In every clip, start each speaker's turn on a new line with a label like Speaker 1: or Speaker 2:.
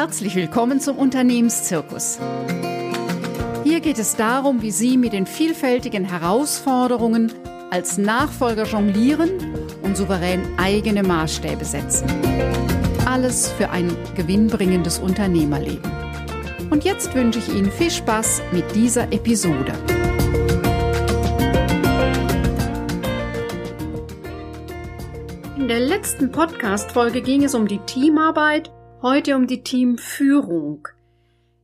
Speaker 1: Herzlich willkommen zum Unternehmenszirkus. Hier geht es darum, wie Sie mit den vielfältigen Herausforderungen als Nachfolger jonglieren und souverän eigene Maßstäbe setzen. Alles für ein gewinnbringendes Unternehmerleben. Und jetzt wünsche ich Ihnen viel Spaß mit dieser Episode. In der letzten Podcast-Folge ging es um die Teamarbeit, heute um die Teamführung.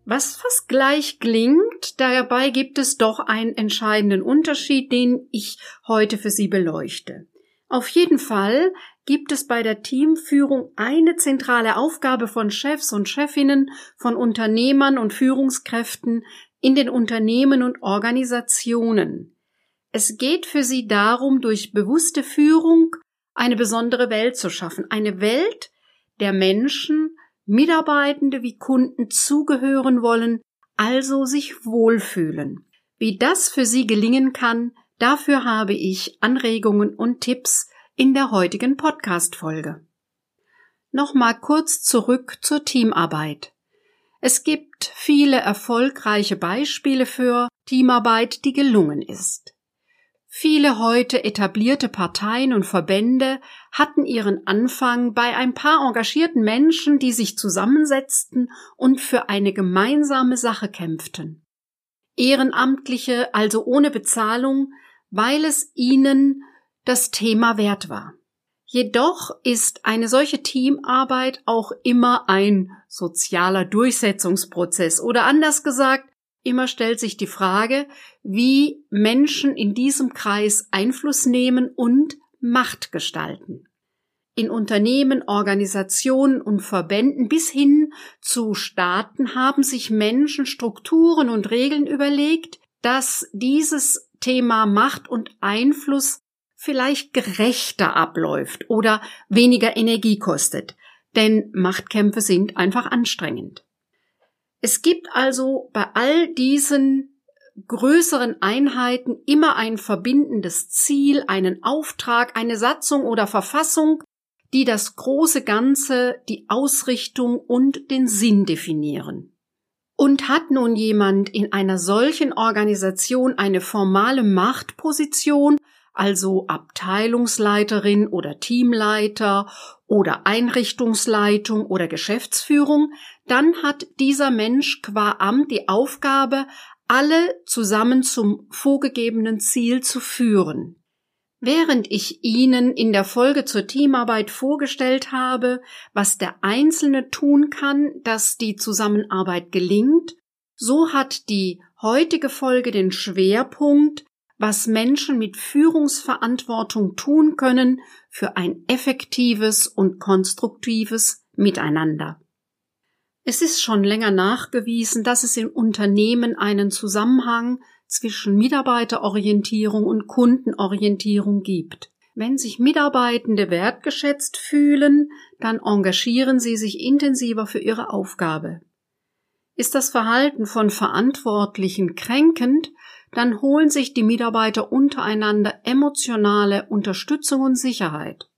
Speaker 1: Was fast gleich klingt, dabei gibt es doch einen entscheidenden Unterschied, den ich heute für Sie beleuchte. Auf jeden Fall gibt es bei der Teamführung eine zentrale Aufgabe von Chefs und Chefinnen, von Unternehmern und Führungskräften in den Unternehmen und Organisationen. Es geht für sie darum, durch bewusste Führung eine besondere Welt zu schaffen, eine Welt der Menschen, Mitarbeitende wie Kunden zugehören wollen, also sich wohlfühlen. Wie das für sie gelingen kann, dafür habe ich Anregungen und Tipps in der heutigen Podcast-Folge. Nochmal kurz zurück zur Teamarbeit. Es gibt viele erfolgreiche Beispiele für Teamarbeit, die gelungen ist. Viele heute etablierte Parteien und Verbände hatten ihren Anfang bei ein paar engagierten Menschen, die sich zusammensetzten und für eine gemeinsame Sache kämpften. Ehrenamtliche, also ohne Bezahlung, weil es ihnen das Thema wert war. Jedoch ist eine solche Teamarbeit auch immer ein sozialer Durchsetzungsprozess oder anders gesagt, Immer stellt sich die Frage, wie Menschen in diesem Kreis Einfluss nehmen und Macht gestalten. In Unternehmen, Organisationen und Verbänden bis hin zu Staaten haben sich Menschen Strukturen und Regeln überlegt, dass dieses Thema Macht und Einfluss vielleicht gerechter abläuft oder weniger Energie kostet. Denn Machtkämpfe sind einfach anstrengend. Es gibt also bei all diesen größeren Einheiten immer ein verbindendes Ziel, einen Auftrag, eine Satzung oder Verfassung, die das große Ganze, die Ausrichtung und den Sinn definieren. Und hat nun jemand in einer solchen Organisation eine formale Machtposition, also Abteilungsleiterin oder Teamleiter oder Einrichtungsleitung oder Geschäftsführung, dann hat dieser Mensch qua Amt die Aufgabe, alle zusammen zum vorgegebenen Ziel zu führen. Während ich Ihnen in der Folge zur Teamarbeit vorgestellt habe, was der Einzelne tun kann, dass die Zusammenarbeit gelingt, so hat die heutige Folge den Schwerpunkt was Menschen mit Führungsverantwortung tun können für ein effektives und konstruktives Miteinander. Es ist schon länger nachgewiesen, dass es in Unternehmen einen Zusammenhang zwischen Mitarbeiterorientierung und Kundenorientierung gibt. Wenn sich Mitarbeitende wertgeschätzt fühlen, dann engagieren sie sich intensiver für ihre Aufgabe. Ist das Verhalten von Verantwortlichen kränkend, dann holen sich die Mitarbeiter untereinander emotionale Unterstützung und Sicherheit.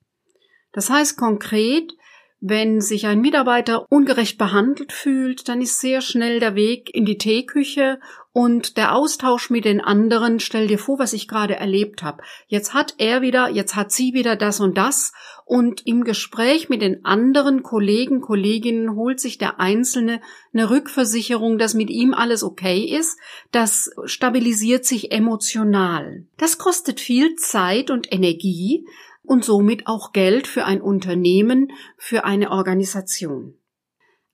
Speaker 1: Das heißt konkret, wenn sich ein Mitarbeiter ungerecht behandelt fühlt, dann ist sehr schnell der Weg in die Teeküche und der Austausch mit den anderen. Stell dir vor, was ich gerade erlebt habe. Jetzt hat er wieder, jetzt hat sie wieder das und das. Und im Gespräch mit den anderen Kollegen, Kolleginnen holt sich der Einzelne eine Rückversicherung, dass mit ihm alles okay ist. Das stabilisiert sich emotional. Das kostet viel Zeit und Energie und somit auch Geld für ein Unternehmen, für eine Organisation.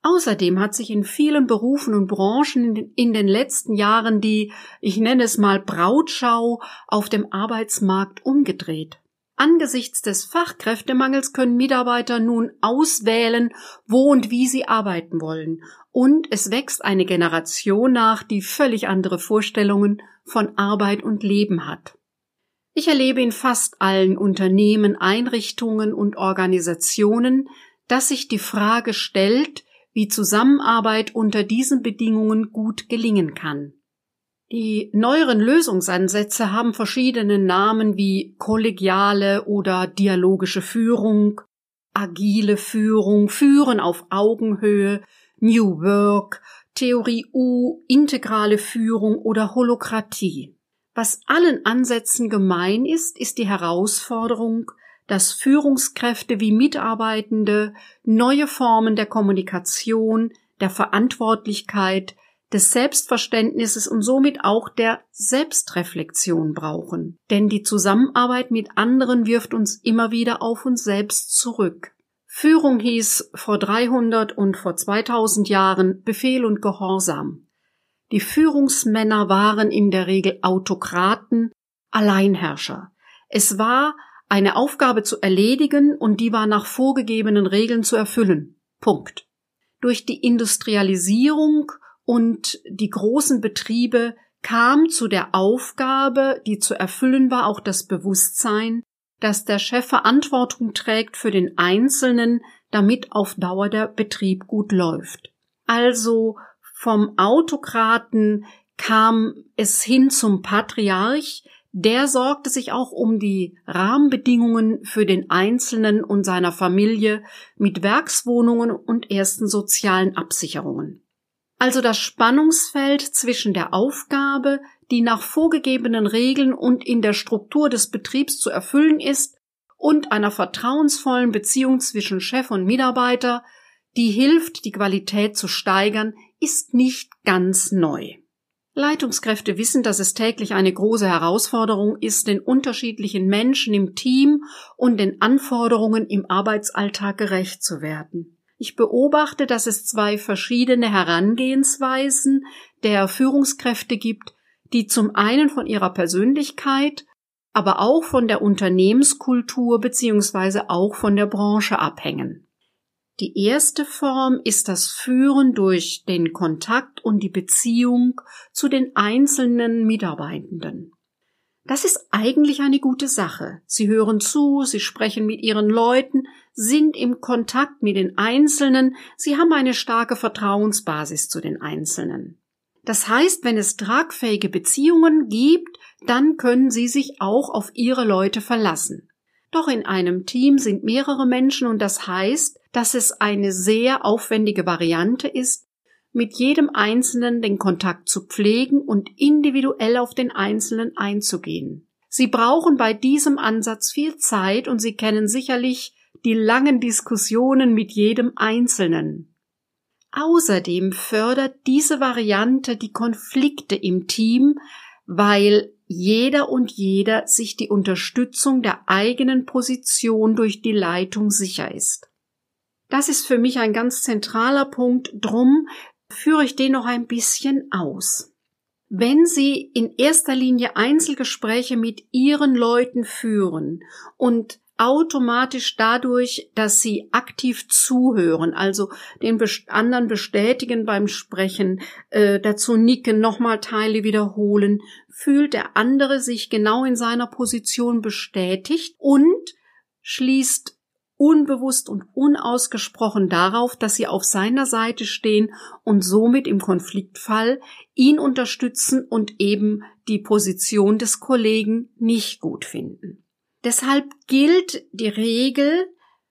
Speaker 1: Außerdem hat sich in vielen Berufen und Branchen in den letzten Jahren die, ich nenne es mal Brautschau auf dem Arbeitsmarkt umgedreht. Angesichts des Fachkräftemangels können Mitarbeiter nun auswählen, wo und wie sie arbeiten wollen, und es wächst eine Generation nach, die völlig andere Vorstellungen von Arbeit und Leben hat. Ich erlebe in fast allen Unternehmen, Einrichtungen und Organisationen, dass sich die Frage stellt, wie Zusammenarbeit unter diesen Bedingungen gut gelingen kann. Die neueren Lösungsansätze haben verschiedene Namen wie kollegiale oder dialogische Führung, agile Führung, Führen auf Augenhöhe, New Work, Theorie U, integrale Führung oder Holokratie. Was allen Ansätzen gemein ist, ist die Herausforderung, dass Führungskräfte wie Mitarbeitende neue Formen der Kommunikation, der Verantwortlichkeit, des Selbstverständnisses und somit auch der Selbstreflexion brauchen. Denn die Zusammenarbeit mit anderen wirft uns immer wieder auf uns selbst zurück. Führung hieß vor 300 und vor 2000 Jahren Befehl und Gehorsam. Die Führungsmänner waren in der Regel Autokraten, Alleinherrscher. Es war eine Aufgabe zu erledigen und die war nach vorgegebenen Regeln zu erfüllen. Punkt. Durch die Industrialisierung und die großen Betriebe kam zu der Aufgabe, die zu erfüllen war, auch das Bewusstsein, dass der Chef Verantwortung trägt für den Einzelnen, damit auf Dauer der Betrieb gut läuft. Also vom Autokraten kam es hin zum Patriarch, der sorgte sich auch um die Rahmenbedingungen für den Einzelnen und seiner Familie mit Werkswohnungen und ersten sozialen Absicherungen also das Spannungsfeld zwischen der Aufgabe, die nach vorgegebenen Regeln und in der Struktur des Betriebs zu erfüllen ist, und einer vertrauensvollen Beziehung zwischen Chef und Mitarbeiter, die hilft, die Qualität zu steigern, ist nicht ganz neu. Leitungskräfte wissen, dass es täglich eine große Herausforderung ist, den unterschiedlichen Menschen im Team und den Anforderungen im Arbeitsalltag gerecht zu werden. Ich beobachte, dass es zwei verschiedene Herangehensweisen der Führungskräfte gibt, die zum einen von ihrer Persönlichkeit, aber auch von der Unternehmenskultur beziehungsweise auch von der Branche abhängen. Die erste Form ist das Führen durch den Kontakt und die Beziehung zu den einzelnen Mitarbeitenden. Das ist eigentlich eine gute Sache. Sie hören zu, sie sprechen mit ihren Leuten, sind im Kontakt mit den Einzelnen, sie haben eine starke Vertrauensbasis zu den Einzelnen. Das heißt, wenn es tragfähige Beziehungen gibt, dann können sie sich auch auf ihre Leute verlassen. Doch in einem Team sind mehrere Menschen und das heißt, dass es eine sehr aufwendige Variante ist, mit jedem Einzelnen den Kontakt zu pflegen und individuell auf den Einzelnen einzugehen. Sie brauchen bei diesem Ansatz viel Zeit und Sie kennen sicherlich die langen Diskussionen mit jedem Einzelnen. Außerdem fördert diese Variante die Konflikte im Team, weil jeder und jeder sich die Unterstützung der eigenen Position durch die Leitung sicher ist. Das ist für mich ein ganz zentraler Punkt, drum führe ich den noch ein bisschen aus. Wenn Sie in erster Linie Einzelgespräche mit Ihren Leuten führen und automatisch dadurch, dass sie aktiv zuhören, also den anderen bestätigen beim Sprechen, äh, dazu nicken, nochmal Teile wiederholen, fühlt der andere sich genau in seiner Position bestätigt und schließt unbewusst und unausgesprochen darauf, dass sie auf seiner Seite stehen und somit im Konfliktfall ihn unterstützen und eben die Position des Kollegen nicht gut finden. Deshalb gilt die Regel,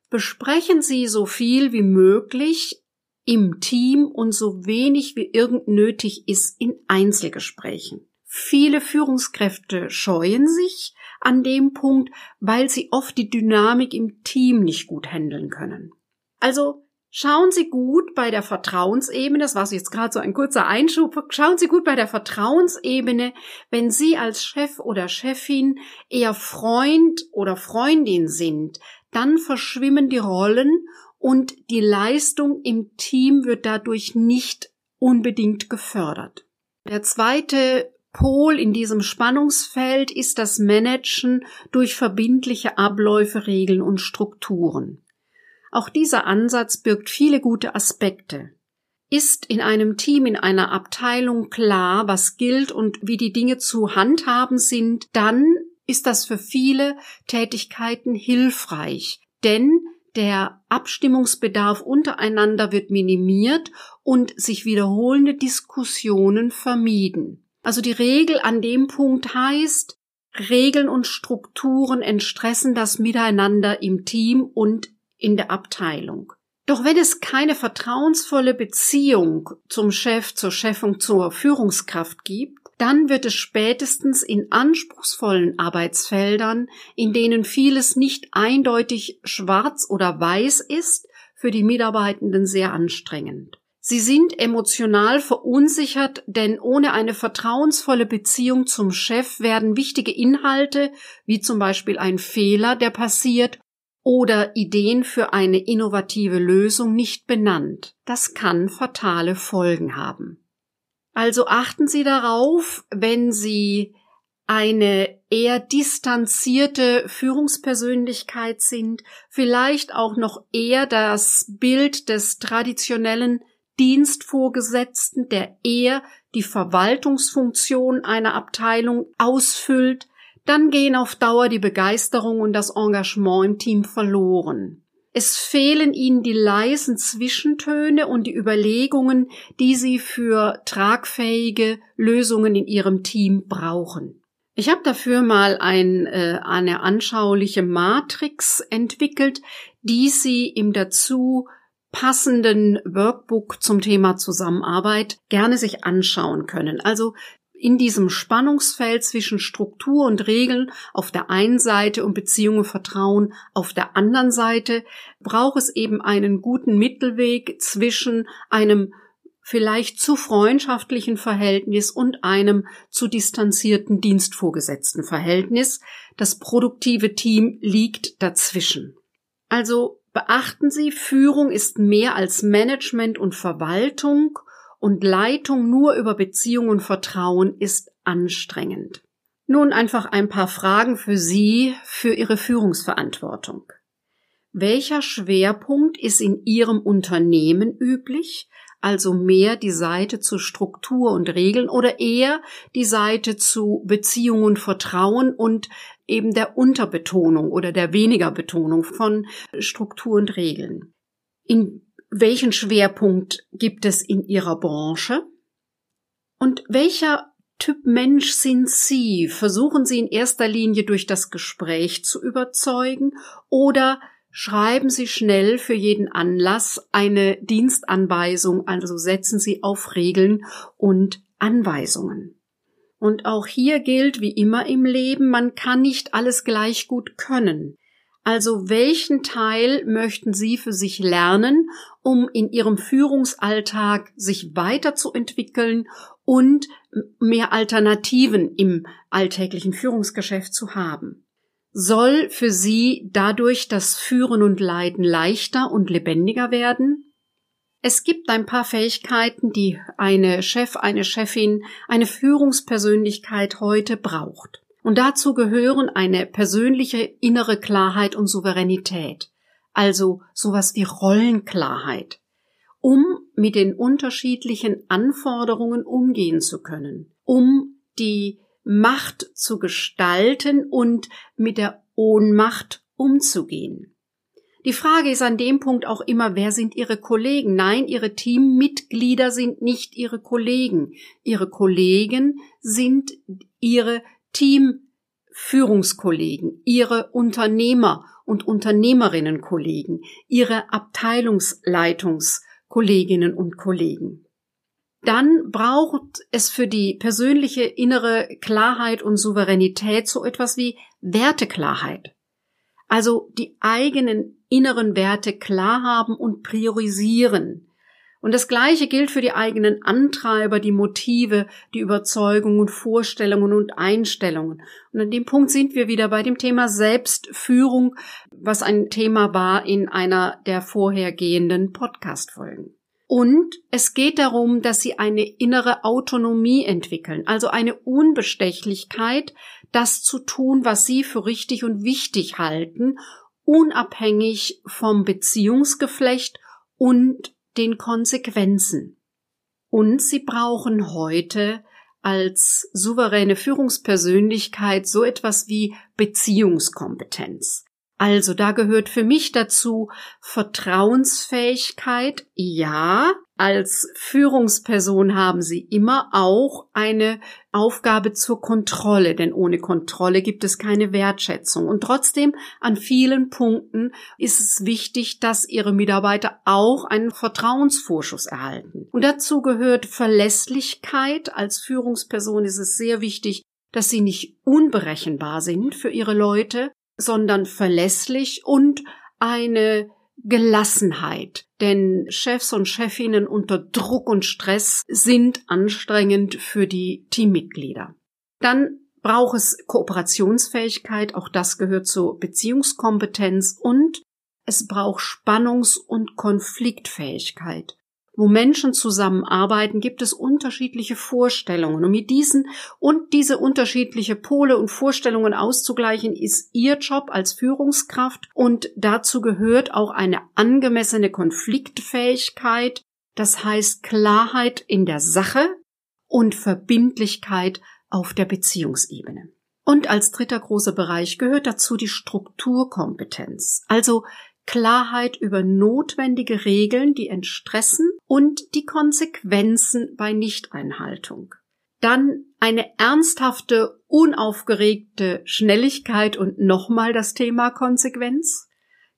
Speaker 1: besprechen Sie so viel wie möglich im Team und so wenig wie irgend nötig ist in Einzelgesprächen. Viele Führungskräfte scheuen sich, an dem Punkt, weil sie oft die Dynamik im Team nicht gut handeln können. Also schauen Sie gut bei der Vertrauensebene, das war jetzt gerade so ein kurzer Einschub, schauen Sie gut bei der Vertrauensebene, wenn Sie als Chef oder Chefin eher Freund oder Freundin sind, dann verschwimmen die Rollen und die Leistung im Team wird dadurch nicht unbedingt gefördert. Der zweite Pol in diesem Spannungsfeld ist das Managen durch verbindliche Abläufe, Regeln und Strukturen. Auch dieser Ansatz birgt viele gute Aspekte. Ist in einem Team, in einer Abteilung klar, was gilt und wie die Dinge zu handhaben sind, dann ist das für viele Tätigkeiten hilfreich, denn der Abstimmungsbedarf untereinander wird minimiert und sich wiederholende Diskussionen vermieden. Also die Regel an dem Punkt heißt, Regeln und Strukturen entstressen das Miteinander im Team und in der Abteilung. Doch wenn es keine vertrauensvolle Beziehung zum Chef, zur Chefung, zur Führungskraft gibt, dann wird es spätestens in anspruchsvollen Arbeitsfeldern, in denen vieles nicht eindeutig schwarz oder weiß ist, für die Mitarbeitenden sehr anstrengend. Sie sind emotional verunsichert, denn ohne eine vertrauensvolle Beziehung zum Chef werden wichtige Inhalte, wie zum Beispiel ein Fehler, der passiert, oder Ideen für eine innovative Lösung nicht benannt. Das kann fatale Folgen haben. Also achten Sie darauf, wenn Sie eine eher distanzierte Führungspersönlichkeit sind, vielleicht auch noch eher das Bild des traditionellen Dienstvorgesetzten, der eher die Verwaltungsfunktion einer Abteilung ausfüllt, dann gehen auf Dauer die Begeisterung und das Engagement im Team verloren. Es fehlen ihnen die leisen Zwischentöne und die Überlegungen, die sie für tragfähige Lösungen in ihrem Team brauchen. Ich habe dafür mal ein, äh, eine anschauliche Matrix entwickelt, die Sie im dazu passenden Workbook zum Thema Zusammenarbeit gerne sich anschauen können. Also in diesem Spannungsfeld zwischen Struktur und Regeln auf der einen Seite und Beziehung und Vertrauen auf der anderen Seite braucht es eben einen guten Mittelweg zwischen einem vielleicht zu freundschaftlichen Verhältnis und einem zu distanzierten dienstvorgesetzten Verhältnis. Das produktive Team liegt dazwischen. Also Beachten Sie, Führung ist mehr als Management und Verwaltung und Leitung nur über Beziehung und Vertrauen ist anstrengend. Nun einfach ein paar Fragen für Sie für Ihre Führungsverantwortung. Welcher Schwerpunkt ist in Ihrem Unternehmen üblich? Also mehr die Seite zu Struktur und Regeln oder eher die Seite zu Beziehung und Vertrauen und eben der Unterbetonung oder der weniger Betonung von Struktur und Regeln. In welchen Schwerpunkt gibt es in Ihrer Branche? Und welcher Typ Mensch sind Sie? Versuchen Sie in erster Linie durch das Gespräch zu überzeugen oder schreiben Sie schnell für jeden Anlass eine Dienstanweisung, also setzen Sie auf Regeln und Anweisungen. Und auch hier gilt, wie immer im Leben, man kann nicht alles gleich gut können. Also welchen Teil möchten Sie für sich lernen, um in Ihrem Führungsalltag sich weiterzuentwickeln und mehr Alternativen im alltäglichen Führungsgeschäft zu haben? Soll für Sie dadurch das Führen und Leiden leichter und lebendiger werden? Es gibt ein paar Fähigkeiten, die eine Chef, eine Chefin, eine Führungspersönlichkeit heute braucht. Und dazu gehören eine persönliche innere Klarheit und Souveränität, also sowas wie Rollenklarheit, um mit den unterschiedlichen Anforderungen umgehen zu können, um die Macht zu gestalten und mit der Ohnmacht umzugehen. Die Frage ist an dem Punkt auch immer, wer sind Ihre Kollegen? Nein, Ihre Teammitglieder sind nicht Ihre Kollegen. Ihre Kollegen sind Ihre Teamführungskollegen, Ihre Unternehmer und Unternehmerinnenkollegen, Ihre Abteilungsleitungskolleginnen und Kollegen. Dann braucht es für die persönliche innere Klarheit und Souveränität so etwas wie Werteklarheit. Also die eigenen inneren Werte klar haben und priorisieren. Und das Gleiche gilt für die eigenen Antreiber, die Motive, die Überzeugungen, Vorstellungen und Einstellungen. Und an dem Punkt sind wir wieder bei dem Thema Selbstführung, was ein Thema war in einer der vorhergehenden Podcast-Folgen. Und es geht darum, dass sie eine innere Autonomie entwickeln, also eine Unbestechlichkeit, das zu tun, was sie für richtig und wichtig halten unabhängig vom Beziehungsgeflecht und den Konsequenzen. Und sie brauchen heute als souveräne Führungspersönlichkeit so etwas wie Beziehungskompetenz. Also da gehört für mich dazu Vertrauensfähigkeit. Ja, als Führungsperson haben Sie immer auch eine Aufgabe zur Kontrolle, denn ohne Kontrolle gibt es keine Wertschätzung. Und trotzdem an vielen Punkten ist es wichtig, dass Ihre Mitarbeiter auch einen Vertrauensvorschuss erhalten. Und dazu gehört Verlässlichkeit. Als Führungsperson ist es sehr wichtig, dass Sie nicht unberechenbar sind für Ihre Leute, sondern verlässlich und eine Gelassenheit. Denn Chefs und Chefinnen unter Druck und Stress sind anstrengend für die Teammitglieder. Dann braucht es Kooperationsfähigkeit, auch das gehört zur Beziehungskompetenz und es braucht Spannungs- und Konfliktfähigkeit wo Menschen zusammenarbeiten, gibt es unterschiedliche Vorstellungen. Und mit diesen und diese unterschiedliche Pole und Vorstellungen auszugleichen, ist Ihr Job als Führungskraft. Und dazu gehört auch eine angemessene Konfliktfähigkeit, das heißt Klarheit in der Sache und Verbindlichkeit auf der Beziehungsebene. Und als dritter großer Bereich gehört dazu die Strukturkompetenz, also Klarheit über notwendige Regeln, die entstressen und die Konsequenzen bei Nichteinhaltung. Dann eine ernsthafte, unaufgeregte Schnelligkeit und nochmal das Thema Konsequenz.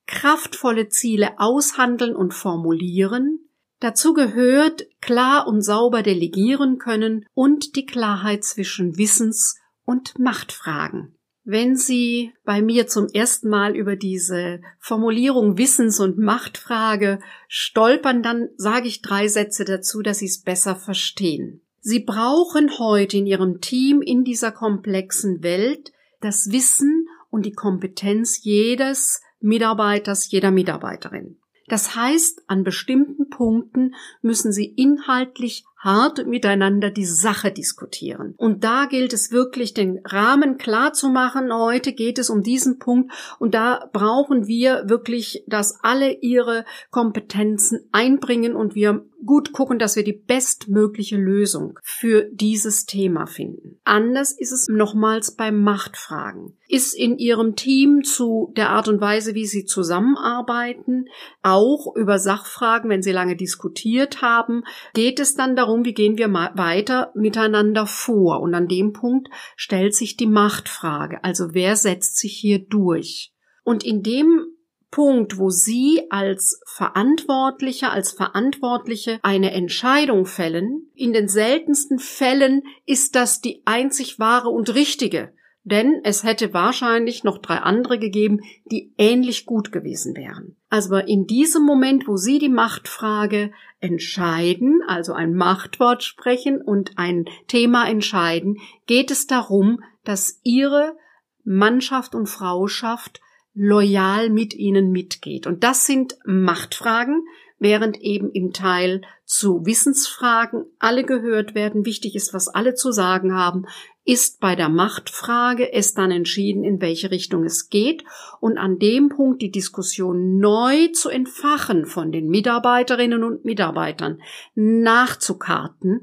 Speaker 1: Kraftvolle Ziele aushandeln und formulieren. Dazu gehört klar und sauber delegieren können und die Klarheit zwischen Wissens- und Machtfragen. Wenn Sie bei mir zum ersten Mal über diese Formulierung Wissens- und Machtfrage stolpern, dann sage ich drei Sätze dazu, dass Sie es besser verstehen. Sie brauchen heute in Ihrem Team in dieser komplexen Welt das Wissen und die Kompetenz jedes Mitarbeiters, jeder Mitarbeiterin. Das heißt, an bestimmten Punkten müssen Sie inhaltlich hart miteinander die Sache diskutieren. Und da gilt es wirklich, den Rahmen klar zu machen. Heute geht es um diesen Punkt und da brauchen wir wirklich, dass alle ihre Kompetenzen einbringen und wir gut gucken, dass wir die bestmögliche Lösung für dieses Thema finden. Anders ist es nochmals bei Machtfragen. Ist in Ihrem Team zu der Art und Weise, wie Sie zusammenarbeiten, auch über Sachfragen, wenn Sie lange diskutiert haben, geht es dann darum, wie gehen wir weiter miteinander vor? Und an dem Punkt stellt sich die Machtfrage. Also wer setzt sich hier durch? Und in dem Punkt, wo Sie als Verantwortlicher, als Verantwortliche eine Entscheidung fällen, in den seltensten Fällen ist das die einzig wahre und richtige denn es hätte wahrscheinlich noch drei andere gegeben, die ähnlich gut gewesen wären. Also in diesem Moment, wo Sie die Machtfrage entscheiden, also ein Machtwort sprechen und ein Thema entscheiden, geht es darum, dass Ihre Mannschaft und Frauschaft loyal mit Ihnen mitgeht. Und das sind Machtfragen, während eben im Teil zu Wissensfragen alle gehört werden. Wichtig ist, was alle zu sagen haben. Ist bei der Machtfrage es dann entschieden, in welche Richtung es geht und an dem Punkt die Diskussion neu zu entfachen von den Mitarbeiterinnen und Mitarbeitern nachzukarten,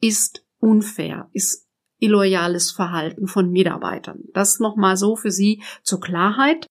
Speaker 1: ist unfair, ist illoyales Verhalten von Mitarbeitern. Das nochmal so für Sie zur Klarheit.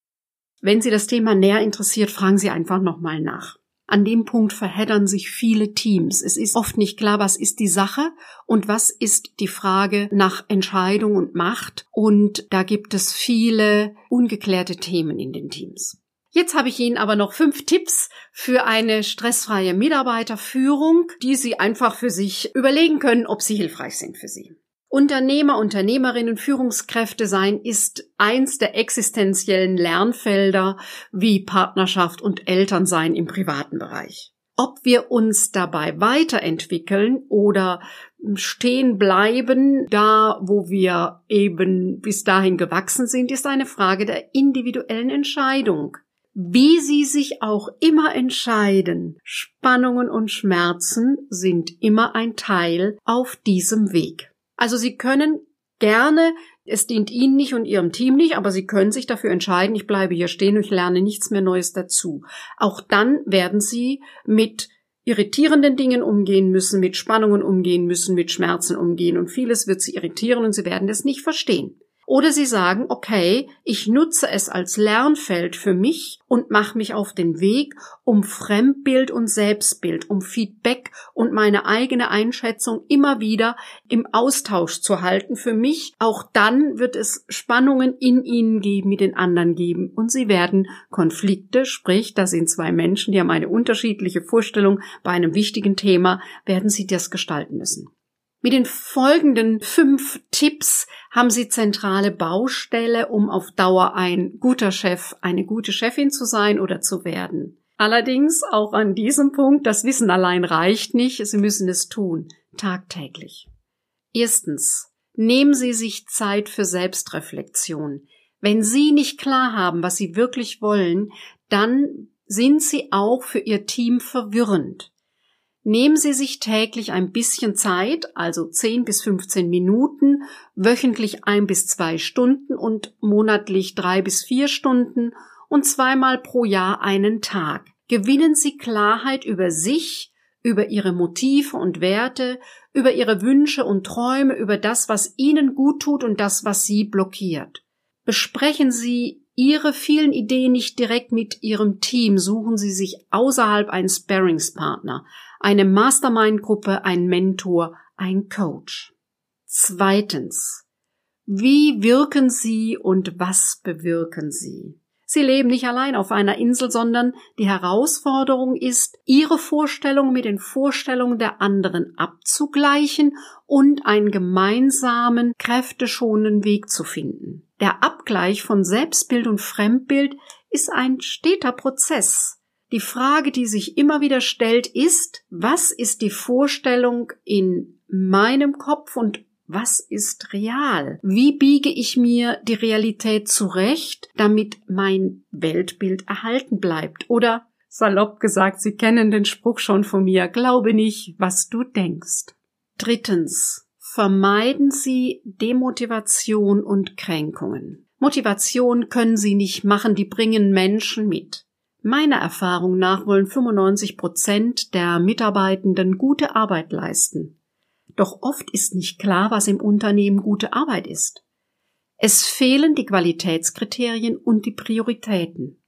Speaker 1: Wenn Sie das Thema näher interessiert, fragen Sie einfach nochmal nach. An dem Punkt verheddern sich viele Teams. Es ist oft nicht klar, was ist die Sache und was ist die Frage nach Entscheidung und Macht. Und da gibt es viele ungeklärte Themen in den Teams. Jetzt habe ich Ihnen aber noch fünf Tipps für eine stressfreie Mitarbeiterführung, die Sie einfach für sich überlegen können, ob sie hilfreich sind für Sie. Unternehmer, Unternehmerinnen, Führungskräfte sein ist eins der existenziellen Lernfelder wie Partnerschaft und Elternsein im privaten Bereich. Ob wir uns dabei weiterentwickeln oder stehen bleiben, da wo wir eben bis dahin gewachsen sind, ist eine Frage der individuellen Entscheidung. Wie Sie sich auch immer entscheiden, Spannungen und Schmerzen sind immer ein Teil auf diesem Weg. Also Sie können gerne, es dient Ihnen nicht und Ihrem Team nicht, aber Sie können sich dafür entscheiden, ich bleibe hier stehen und ich lerne nichts mehr Neues dazu. Auch dann werden Sie mit irritierenden Dingen umgehen müssen, mit Spannungen umgehen müssen, mit Schmerzen umgehen und vieles wird Sie irritieren und Sie werden es nicht verstehen. Oder Sie sagen, okay, ich nutze es als Lernfeld für mich und mache mich auf den Weg, um Fremdbild und Selbstbild, um Feedback und meine eigene Einschätzung immer wieder im Austausch zu halten für mich. Auch dann wird es Spannungen in Ihnen geben, mit den anderen geben und Sie werden Konflikte, sprich, da sind zwei Menschen, die haben eine unterschiedliche Vorstellung bei einem wichtigen Thema, werden Sie das gestalten müssen. Mit den folgenden fünf Tipps haben Sie zentrale Baustelle, um auf Dauer ein guter Chef, eine gute Chefin zu sein oder zu werden. Allerdings auch an diesem Punkt, das Wissen allein reicht nicht, Sie müssen es tun, tagtäglich. Erstens, nehmen Sie sich Zeit für Selbstreflexion. Wenn Sie nicht klar haben, was Sie wirklich wollen, dann sind Sie auch für Ihr Team verwirrend. Nehmen Sie sich täglich ein bisschen Zeit, also 10 bis 15 Minuten, wöchentlich ein bis zwei Stunden und monatlich drei bis vier Stunden und zweimal pro Jahr einen Tag. Gewinnen Sie Klarheit über sich, über Ihre Motive und Werte, über Ihre Wünsche und Träume, über das, was Ihnen gut tut und das, was Sie blockiert. Besprechen Sie Ihre vielen Ideen nicht direkt mit Ihrem Team, suchen Sie sich außerhalb einen Sparringspartner, eine Mastermind-Gruppe, ein Mentor, ein Coach. Zweitens. Wie wirken Sie und was bewirken Sie? Sie leben nicht allein auf einer Insel, sondern die Herausforderung ist, Ihre Vorstellungen mit den Vorstellungen der anderen abzugleichen und einen gemeinsamen, kräfteschonenden Weg zu finden. Der Abgleich von Selbstbild und Fremdbild ist ein steter Prozess. Die Frage, die sich immer wieder stellt, ist, was ist die Vorstellung in meinem Kopf und was ist real? Wie biege ich mir die Realität zurecht, damit mein Weltbild erhalten bleibt? Oder salopp gesagt, Sie kennen den Spruch schon von mir, glaube nicht, was du denkst. Drittens. Vermeiden Sie Demotivation und Kränkungen. Motivation können Sie nicht machen, die bringen Menschen mit. Meiner Erfahrung nach wollen 95 Prozent der Mitarbeitenden gute Arbeit leisten. Doch oft ist nicht klar, was im Unternehmen gute Arbeit ist. Es fehlen die Qualitätskriterien und die Prioritäten.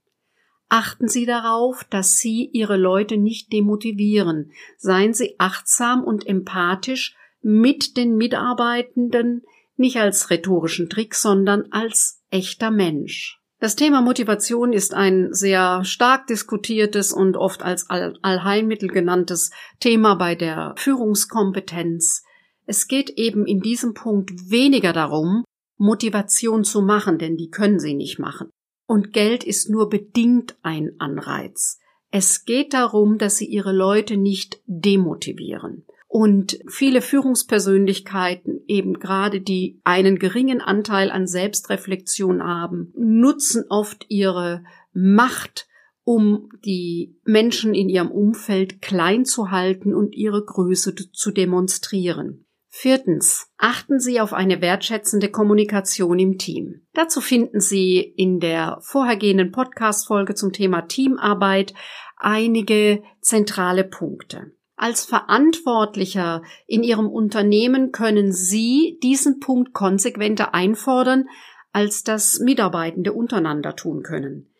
Speaker 1: Achten Sie darauf, dass Sie Ihre Leute nicht demotivieren. Seien Sie achtsam und empathisch mit den Mitarbeitenden, nicht als rhetorischen Trick, sondern als echter Mensch. Das Thema Motivation ist ein sehr stark diskutiertes und oft als All Allheilmittel genanntes Thema bei der Führungskompetenz. Es geht eben in diesem Punkt weniger darum, Motivation zu machen, denn die können sie nicht machen. Und Geld ist nur bedingt ein Anreiz. Es geht darum, dass sie ihre Leute nicht demotivieren. Und viele Führungspersönlichkeiten, eben gerade die einen geringen Anteil an Selbstreflexion haben, nutzen oft ihre Macht, um die Menschen in ihrem Umfeld klein zu halten und ihre Größe zu demonstrieren. Viertens. Achten Sie auf eine wertschätzende Kommunikation im Team. Dazu finden Sie in der vorhergehenden Podcast-Folge zum Thema Teamarbeit einige zentrale Punkte. Als Verantwortlicher in Ihrem Unternehmen können Sie diesen Punkt konsequenter einfordern, als das Mitarbeitende untereinander tun können.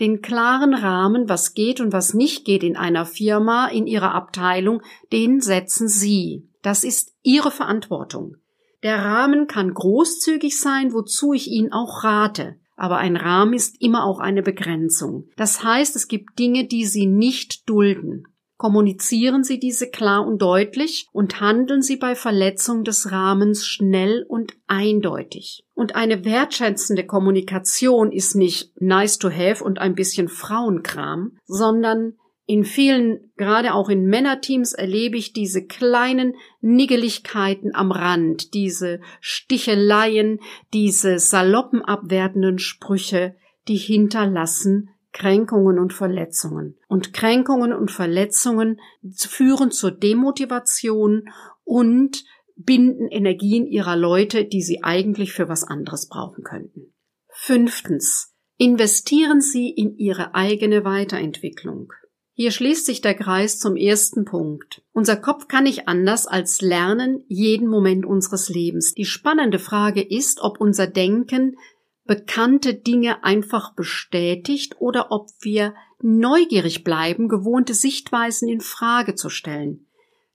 Speaker 1: Den klaren Rahmen, was geht und was nicht geht in einer Firma, in Ihrer Abteilung, den setzen Sie. Das ist Ihre Verantwortung. Der Rahmen kann großzügig sein, wozu ich Ihnen auch rate. Aber ein Rahmen ist immer auch eine Begrenzung. Das heißt, es gibt Dinge, die Sie nicht dulden. Kommunizieren Sie diese klar und deutlich und handeln Sie bei Verletzung des Rahmens schnell und eindeutig. Und eine wertschätzende Kommunikation ist nicht nice to have und ein bisschen Frauenkram, sondern in vielen, gerade auch in Männerteams, erlebe ich diese kleinen Niggeligkeiten am Rand, diese Sticheleien, diese saloppen abwertenden Sprüche, die hinterlassen Kränkungen und Verletzungen. Und Kränkungen und Verletzungen führen zur Demotivation und binden Energien ihrer Leute, die sie eigentlich für was anderes brauchen könnten. Fünftens. Investieren Sie in Ihre eigene Weiterentwicklung. Hier schließt sich der Kreis zum ersten Punkt. Unser Kopf kann nicht anders als lernen jeden Moment unseres Lebens. Die spannende Frage ist, ob unser Denken bekannte Dinge einfach bestätigt oder ob wir neugierig bleiben, gewohnte Sichtweisen in Frage zu stellen.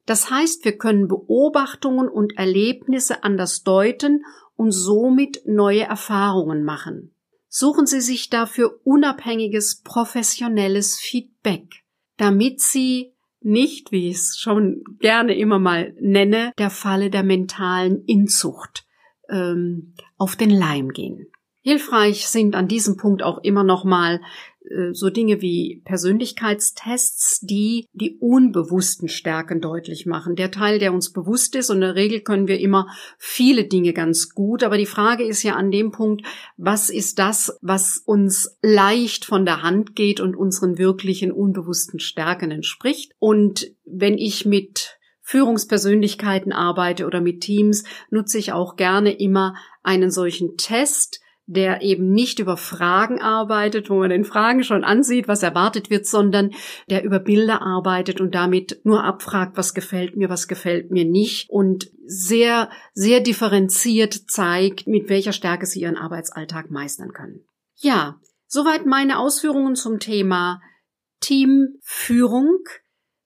Speaker 1: Das heißt, wir können Beobachtungen und Erlebnisse anders deuten und somit neue Erfahrungen machen. Suchen Sie sich dafür unabhängiges professionelles Feedback damit sie nicht, wie ich es schon gerne immer mal nenne, der Falle der mentalen Inzucht ähm, auf den Leim gehen. Hilfreich sind an diesem Punkt auch immer noch mal äh, so Dinge wie Persönlichkeitstests, die die unbewussten Stärken deutlich machen. Der Teil, der uns bewusst ist, und in der Regel können wir immer viele Dinge ganz gut, aber die Frage ist ja an dem Punkt, was ist das, was uns leicht von der Hand geht und unseren wirklichen unbewussten Stärken entspricht? Und wenn ich mit Führungspersönlichkeiten arbeite oder mit Teams, nutze ich auch gerne immer einen solchen Test, der eben nicht über Fragen arbeitet, wo man den Fragen schon ansieht, was erwartet wird, sondern der über Bilder arbeitet und damit nur abfragt, was gefällt mir, was gefällt mir nicht und sehr, sehr differenziert zeigt, mit welcher Stärke sie ihren Arbeitsalltag meistern können. Ja, soweit meine Ausführungen zum Thema Teamführung.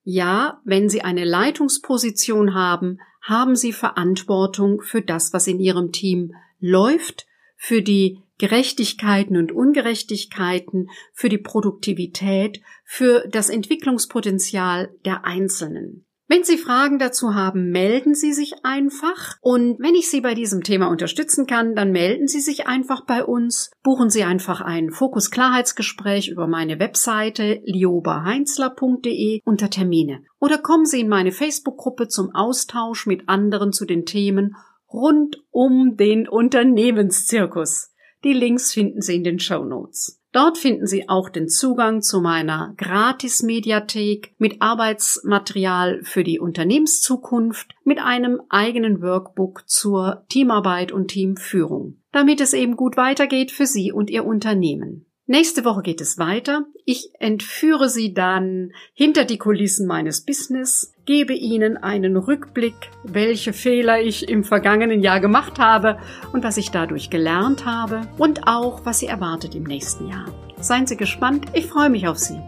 Speaker 1: Ja, wenn Sie eine Leitungsposition haben, haben Sie Verantwortung für das, was in Ihrem Team läuft für die Gerechtigkeiten und Ungerechtigkeiten, für die Produktivität, für das Entwicklungspotenzial der Einzelnen. Wenn Sie Fragen dazu haben, melden Sie sich einfach. Und wenn ich Sie bei diesem Thema unterstützen kann, dann melden Sie sich einfach bei uns. Buchen Sie einfach ein Fokus-Klarheitsgespräch über meine Webseite liobaheinzler.de unter Termine. Oder kommen Sie in meine Facebook-Gruppe zum Austausch mit anderen zu den Themen rund um den Unternehmenszirkus. Die Links finden Sie in den Show Notes. Dort finden Sie auch den Zugang zu meiner Gratis-Mediathek mit Arbeitsmaterial für die Unternehmenszukunft mit einem eigenen Workbook zur Teamarbeit und Teamführung, damit es eben gut weitergeht für Sie und Ihr Unternehmen. Nächste Woche geht es weiter. Ich entführe Sie dann hinter die Kulissen meines Business, gebe Ihnen einen Rückblick, welche Fehler ich im vergangenen Jahr gemacht habe und was ich dadurch gelernt habe und auch, was Sie erwartet im nächsten Jahr. Seien Sie gespannt, ich freue mich auf Sie.